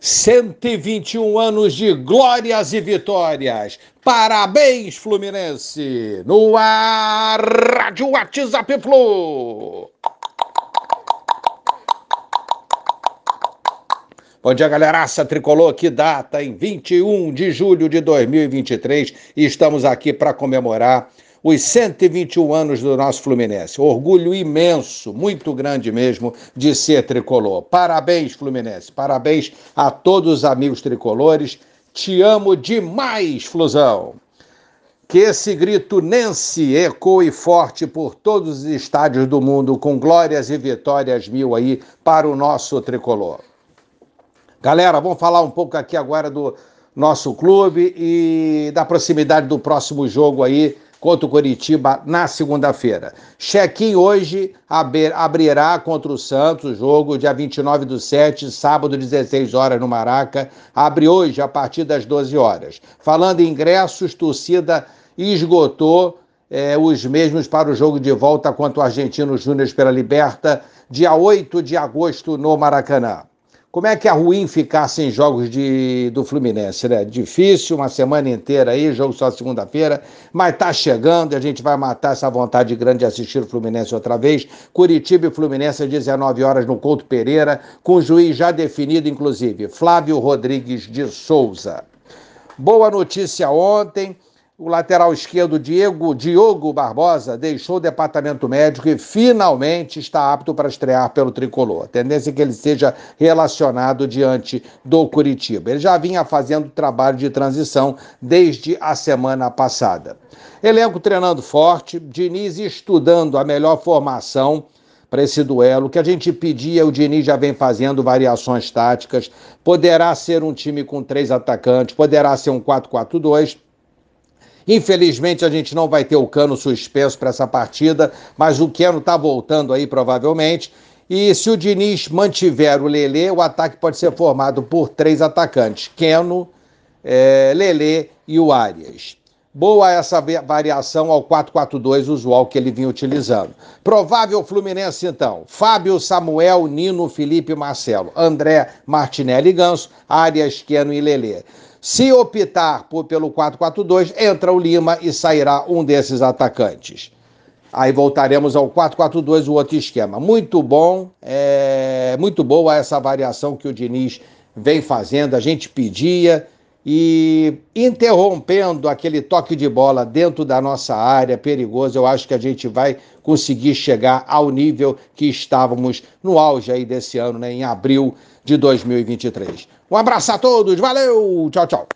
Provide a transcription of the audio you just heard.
121 anos de glórias e vitórias. Parabéns, Fluminense! No ar, Rádio WhatsApp Flu! Bom dia, galeraça tricolor. Que data, em 21 de julho de 2023. E estamos aqui para comemorar os 121 anos do nosso Fluminense. Orgulho imenso, muito grande mesmo, de ser tricolor. Parabéns, Fluminense. Parabéns a todos os amigos tricolores. Te amo demais, Flusão. Que esse grito Nense ecoe forte por todos os estádios do mundo, com glórias e vitórias mil aí para o nosso tricolor. Galera, vamos falar um pouco aqui agora do nosso clube e da proximidade do próximo jogo aí contra o Curitiba na segunda-feira. Check-in hoje abrirá contra o Santos, jogo dia 29 do 7, sábado, 16 horas no Maraca. Abre hoje a partir das 12 horas. Falando em ingressos, torcida esgotou é, os mesmos para o jogo de volta contra o Argentino Júnior pela Liberta, dia 8 de agosto no Maracanã. Como é que é ruim ficar sem jogos de, do Fluminense, né? Difícil, uma semana inteira aí, jogo só segunda-feira, mas tá chegando e a gente vai matar essa vontade grande de assistir o Fluminense outra vez. Curitiba e Fluminense às 19 horas no Couto Pereira, com o juiz já definido, inclusive, Flávio Rodrigues de Souza. Boa notícia ontem, o lateral esquerdo Diego Diogo Barbosa deixou o departamento médico e finalmente está apto para estrear pelo tricolor. A tendência é que ele seja relacionado diante do Curitiba. Ele já vinha fazendo trabalho de transição desde a semana passada. Elenco treinando forte, Diniz estudando a melhor formação para esse duelo. O que a gente pedia, o Diniz já vem fazendo variações táticas. Poderá ser um time com três atacantes, poderá ser um 4-4-2 Infelizmente, a gente não vai ter o cano suspenso para essa partida, mas o Keno está voltando aí provavelmente. E se o Diniz mantiver o Lelê, o ataque pode ser formado por três atacantes: Keno, é, Lelê e o Arias. Boa essa variação ao 4-4-2 usual que ele vinha utilizando. Provável Fluminense, então. Fábio, Samuel, Nino, Felipe Marcelo. André, Martinelli Ganso, Arias, Keno e Lelê. Se optar por, pelo 4-4-2, entra o Lima e sairá um desses atacantes. Aí voltaremos ao 4-4-2, o outro esquema. Muito bom, é muito boa essa variação que o Diniz vem fazendo, a gente pedia e interrompendo aquele toque de bola dentro da nossa área perigoso, eu acho que a gente vai conseguir chegar ao nível que estávamos no auge aí desse ano, né, em abril de 2023. Um abraço a todos, valeu, tchau, tchau.